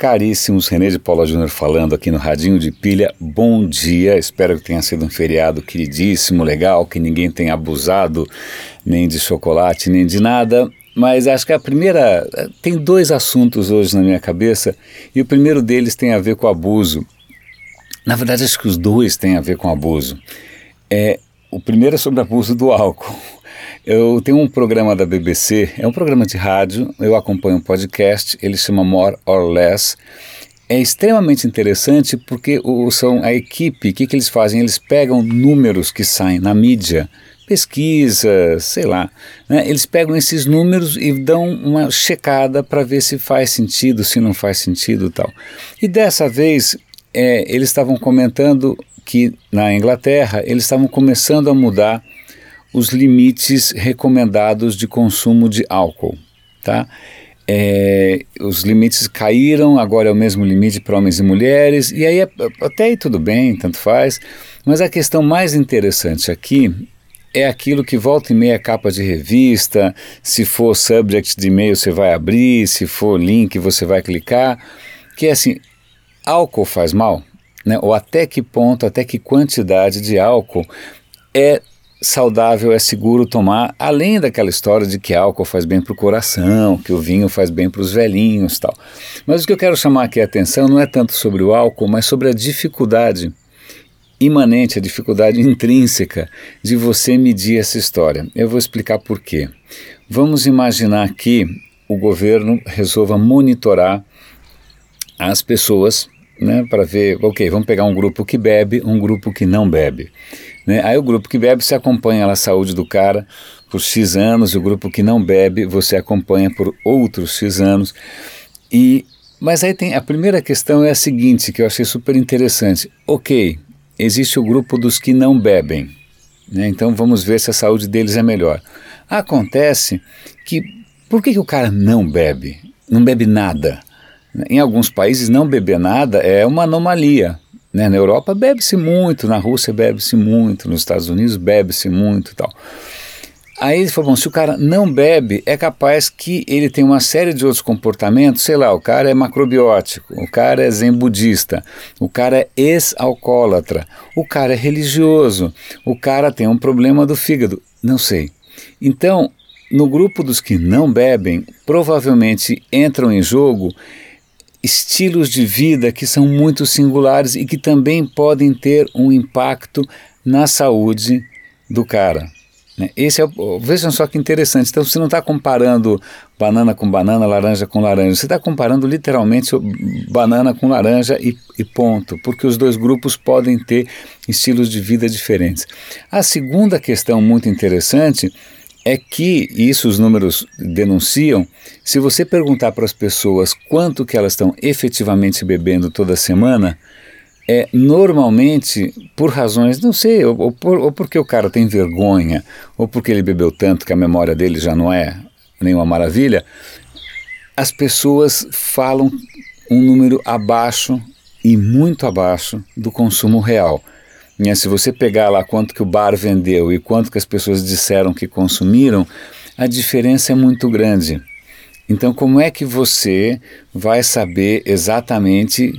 Caríssimos, René de Paula Júnior falando aqui no Radinho de Pilha. Bom dia, espero que tenha sido um feriado queridíssimo, legal, que ninguém tenha abusado nem de chocolate, nem de nada. Mas acho que a primeira. Tem dois assuntos hoje na minha cabeça, e o primeiro deles tem a ver com abuso. Na verdade, acho que os dois têm a ver com abuso. É, o primeiro é sobre abuso do álcool. Eu tenho um programa da BBC, é um programa de rádio, eu acompanho um podcast, ele chama More or Less. É extremamente interessante porque o, são a equipe, o que, que eles fazem? Eles pegam números que saem na mídia, pesquisa, sei lá, né? eles pegam esses números e dão uma checada para ver se faz sentido, se não faz sentido tal. E dessa vez é, eles estavam comentando que na Inglaterra eles estavam começando a mudar os limites recomendados de consumo de álcool, tá? É, os limites caíram, agora é o mesmo limite para homens e mulheres, e aí até aí tudo bem, tanto faz, mas a questão mais interessante aqui é aquilo que volta e meia capa de revista, se for subject de e-mail você vai abrir, se for link você vai clicar, que é assim, álcool faz mal? Né? Ou até que ponto, até que quantidade de álcool é saudável, é seguro tomar, além daquela história de que álcool faz bem para o coração, que o vinho faz bem para os velhinhos tal. Mas o que eu quero chamar aqui a atenção não é tanto sobre o álcool, mas sobre a dificuldade imanente, a dificuldade intrínseca de você medir essa história. Eu vou explicar por quê. Vamos imaginar que o governo resolva monitorar as pessoas né, para ver, ok, vamos pegar um grupo que bebe, um grupo que não bebe. Né? Aí o grupo que bebe se acompanha a saúde do cara por X anos, o grupo que não bebe você acompanha por outros X anos. E, mas aí tem a primeira questão é a seguinte, que eu achei super interessante. Ok, existe o grupo dos que não bebem, né? então vamos ver se a saúde deles é melhor. Acontece que, por que, que o cara não bebe? Não bebe nada? Em alguns países, não beber nada é uma anomalia. Né? Na Europa bebe-se muito, na Rússia bebe-se muito, nos Estados Unidos bebe-se muito e tal. Aí ele falou: bom, se o cara não bebe, é capaz que ele tem uma série de outros comportamentos, sei lá, o cara é macrobiótico, o cara é zen budista, o cara é ex-alcoólatra, o cara é religioso, o cara tem um problema do fígado, não sei. Então, no grupo dos que não bebem, provavelmente entram em jogo estilos de vida que são muito singulares e que também podem ter um impacto na saúde do cara. Né? Esse é, vejam só que interessante. Então, você não está comparando banana com banana, laranja com laranja. Você está comparando literalmente banana com laranja e, e ponto, porque os dois grupos podem ter estilos de vida diferentes. A segunda questão muito interessante é que isso os números denunciam. Se você perguntar para as pessoas quanto que elas estão efetivamente bebendo toda semana, é normalmente por razões, não sei, ou, ou, por, ou porque o cara tem vergonha, ou porque ele bebeu tanto que a memória dele já não é nenhuma maravilha, as pessoas falam um número abaixo e muito abaixo do consumo real. Né, se você pegar lá quanto que o bar vendeu e quanto que as pessoas disseram que consumiram, a diferença é muito grande. Então, como é que você vai saber exatamente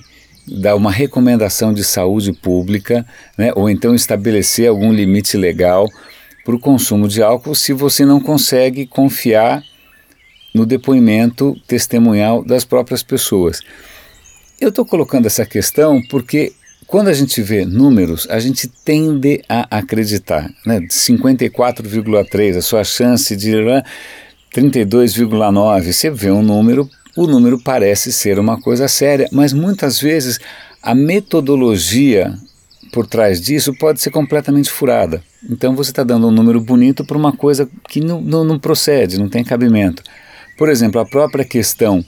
dar uma recomendação de saúde pública, né, ou então estabelecer algum limite legal para o consumo de álcool se você não consegue confiar no depoimento testemunhal das próprias pessoas? Eu estou colocando essa questão porque quando a gente vê números, a gente tende a acreditar. Né? 54,3, a sua chance de 32,9. Você vê um número, o número parece ser uma coisa séria, mas muitas vezes a metodologia por trás disso pode ser completamente furada. Então você está dando um número bonito para uma coisa que não, não, não procede, não tem cabimento. Por exemplo, a própria questão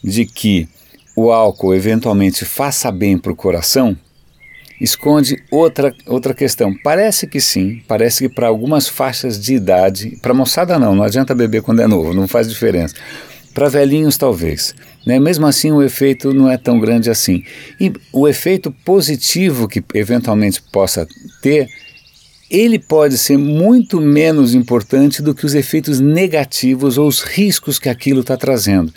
de que o álcool eventualmente faça bem para o coração, esconde outra, outra questão. Parece que sim, parece que para algumas faixas de idade, para moçada não, não adianta beber quando é novo, não faz diferença. Para velhinhos, talvez. Né? Mesmo assim, o efeito não é tão grande assim. E o efeito positivo que eventualmente possa ter, ele pode ser muito menos importante do que os efeitos negativos ou os riscos que aquilo está trazendo.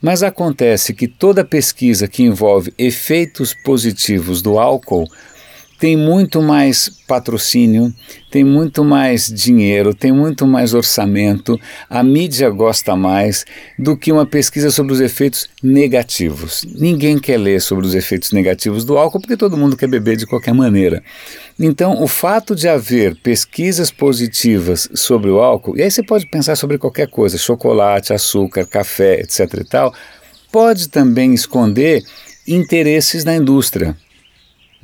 Mas acontece que toda pesquisa que envolve efeitos positivos do álcool tem muito mais patrocínio, tem muito mais dinheiro, tem muito mais orçamento, a mídia gosta mais do que uma pesquisa sobre os efeitos negativos. Ninguém quer ler sobre os efeitos negativos do álcool porque todo mundo quer beber de qualquer maneira. Então, o fato de haver pesquisas positivas sobre o álcool, e aí você pode pensar sobre qualquer coisa, chocolate, açúcar, café, etc e tal, pode também esconder interesses da indústria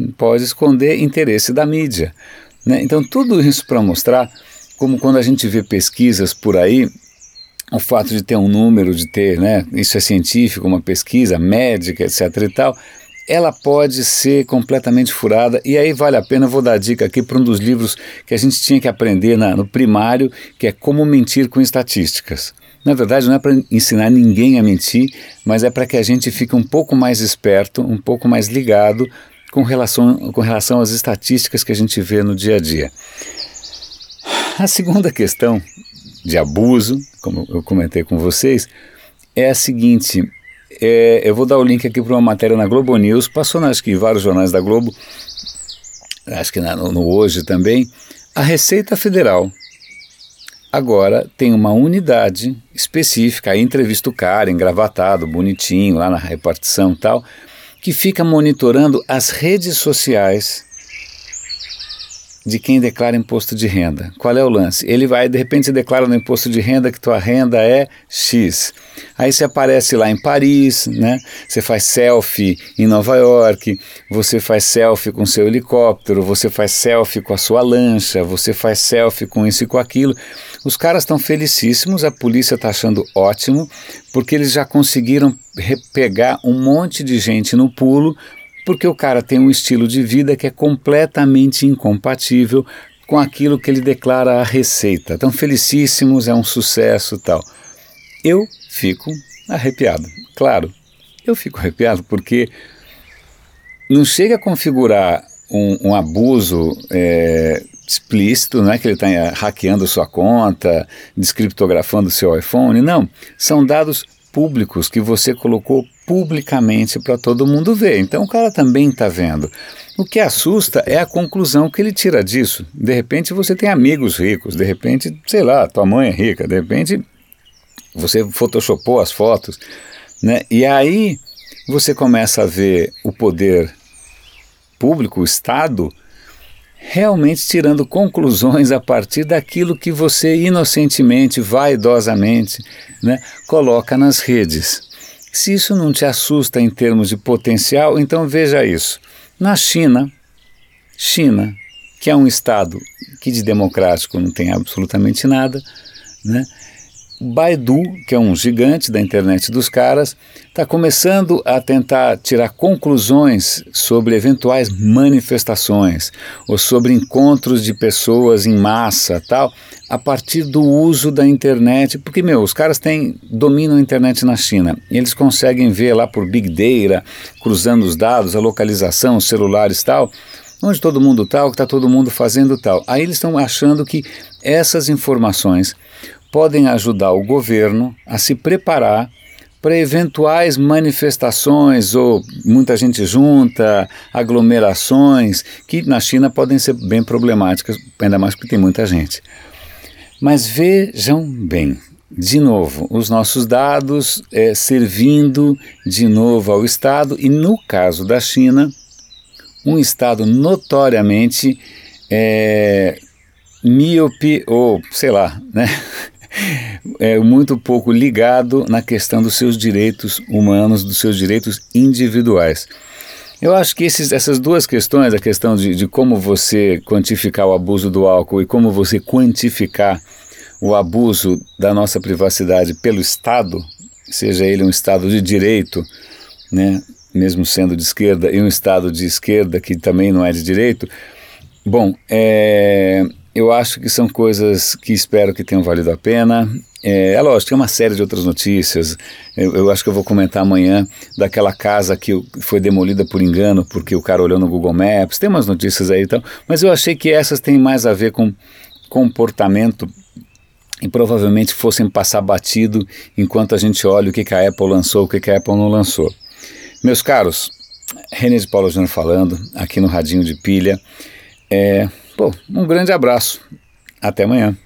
pode esconder interesse da mídia. Né? Então, tudo isso para mostrar como quando a gente vê pesquisas por aí, o fato de ter um número, de ter, né, isso é científico, uma pesquisa médica, etc e tal, ela pode ser completamente furada. E aí vale a pena, vou dar dica aqui para um dos livros que a gente tinha que aprender na, no primário, que é Como Mentir com Estatísticas. Na verdade, não é para ensinar ninguém a mentir, mas é para que a gente fique um pouco mais esperto, um pouco mais ligado com relação, com relação às estatísticas que a gente vê no dia a dia. A segunda questão de abuso, como eu comentei com vocês, é a seguinte: é, eu vou dar o link aqui para uma matéria na Globo News, passou acho que em vários jornais da Globo, acho que na, no, no Hoje também, a Receita Federal agora tem uma unidade específica, aí entrevista o cara, engravatado, bonitinho, lá na repartição e tal, que fica monitorando as redes sociais de quem declara imposto de renda. Qual é o lance? Ele vai, de repente, declara no imposto de renda que tua renda é X. Aí você aparece lá em Paris, né? Você faz selfie em Nova York, você faz selfie com seu helicóptero, você faz selfie com a sua lancha, você faz selfie com isso e com aquilo. Os caras estão felicíssimos, a polícia está achando ótimo, porque eles já conseguiram pegar um monte de gente no pulo porque o cara tem um estilo de vida que é completamente incompatível com aquilo que ele declara a receita. Então, felicíssimos, é um sucesso tal. Eu fico arrepiado. Claro, eu fico arrepiado porque não chega a configurar um, um abuso é, explícito, não é que ele está hackeando sua conta, descriptografando seu iPhone, não. São dados públicos que você colocou publicamente para todo mundo ver. Então o cara também está vendo. O que assusta é a conclusão que ele tira disso. De repente você tem amigos ricos, de repente, sei lá, tua mãe é rica, de repente você photoshopou as fotos, né? E aí você começa a ver o poder público, o Estado, realmente tirando conclusões a partir daquilo que você inocentemente, vaidosamente, né, coloca nas redes. Se isso não te assusta em termos de potencial, então veja isso. Na China, China, que é um estado que de democrático não tem absolutamente nada, né? Baidu, que é um gigante da internet dos caras, está começando a tentar tirar conclusões sobre eventuais manifestações ou sobre encontros de pessoas em massa, tal, a partir do uso da internet, porque meu, os caras têm dominam a internet na China. Eles conseguem ver lá por big data, cruzando os dados, a localização, os celulares, tal, onde todo mundo está, o que está todo mundo fazendo tal. Aí eles estão achando que essas informações podem ajudar o governo a se preparar para eventuais manifestações ou muita gente junta, aglomerações, que na China podem ser bem problemáticas, ainda mais porque tem muita gente. Mas vejam bem, de novo, os nossos dados é, servindo de novo ao Estado, e no caso da China, um Estado notoriamente é, míope, ou sei lá, né? é muito pouco ligado na questão dos seus direitos humanos, dos seus direitos individuais. Eu acho que esses, essas duas questões, a questão de, de como você quantificar o abuso do álcool e como você quantificar o abuso da nossa privacidade pelo Estado, seja ele um Estado de direito, né, mesmo sendo de esquerda, e um Estado de esquerda que também não é de direito, bom, é, eu acho que são coisas que espero que tenham valido a pena. É, é lógico, tem uma série de outras notícias. Eu, eu, acho que eu vou comentar amanhã daquela casa que foi demolida por engano porque o cara olhou no Google Maps. Tem umas notícias aí e tal. Mas eu achei que essas têm mais a ver com comportamento e provavelmente fossem passar batido enquanto a gente olha o que, que a Apple lançou, o que, que a Apple não lançou. Meus caros, René de Paulo Júnior falando, aqui no Radinho de Pilha. É, pô, um grande abraço. Até amanhã.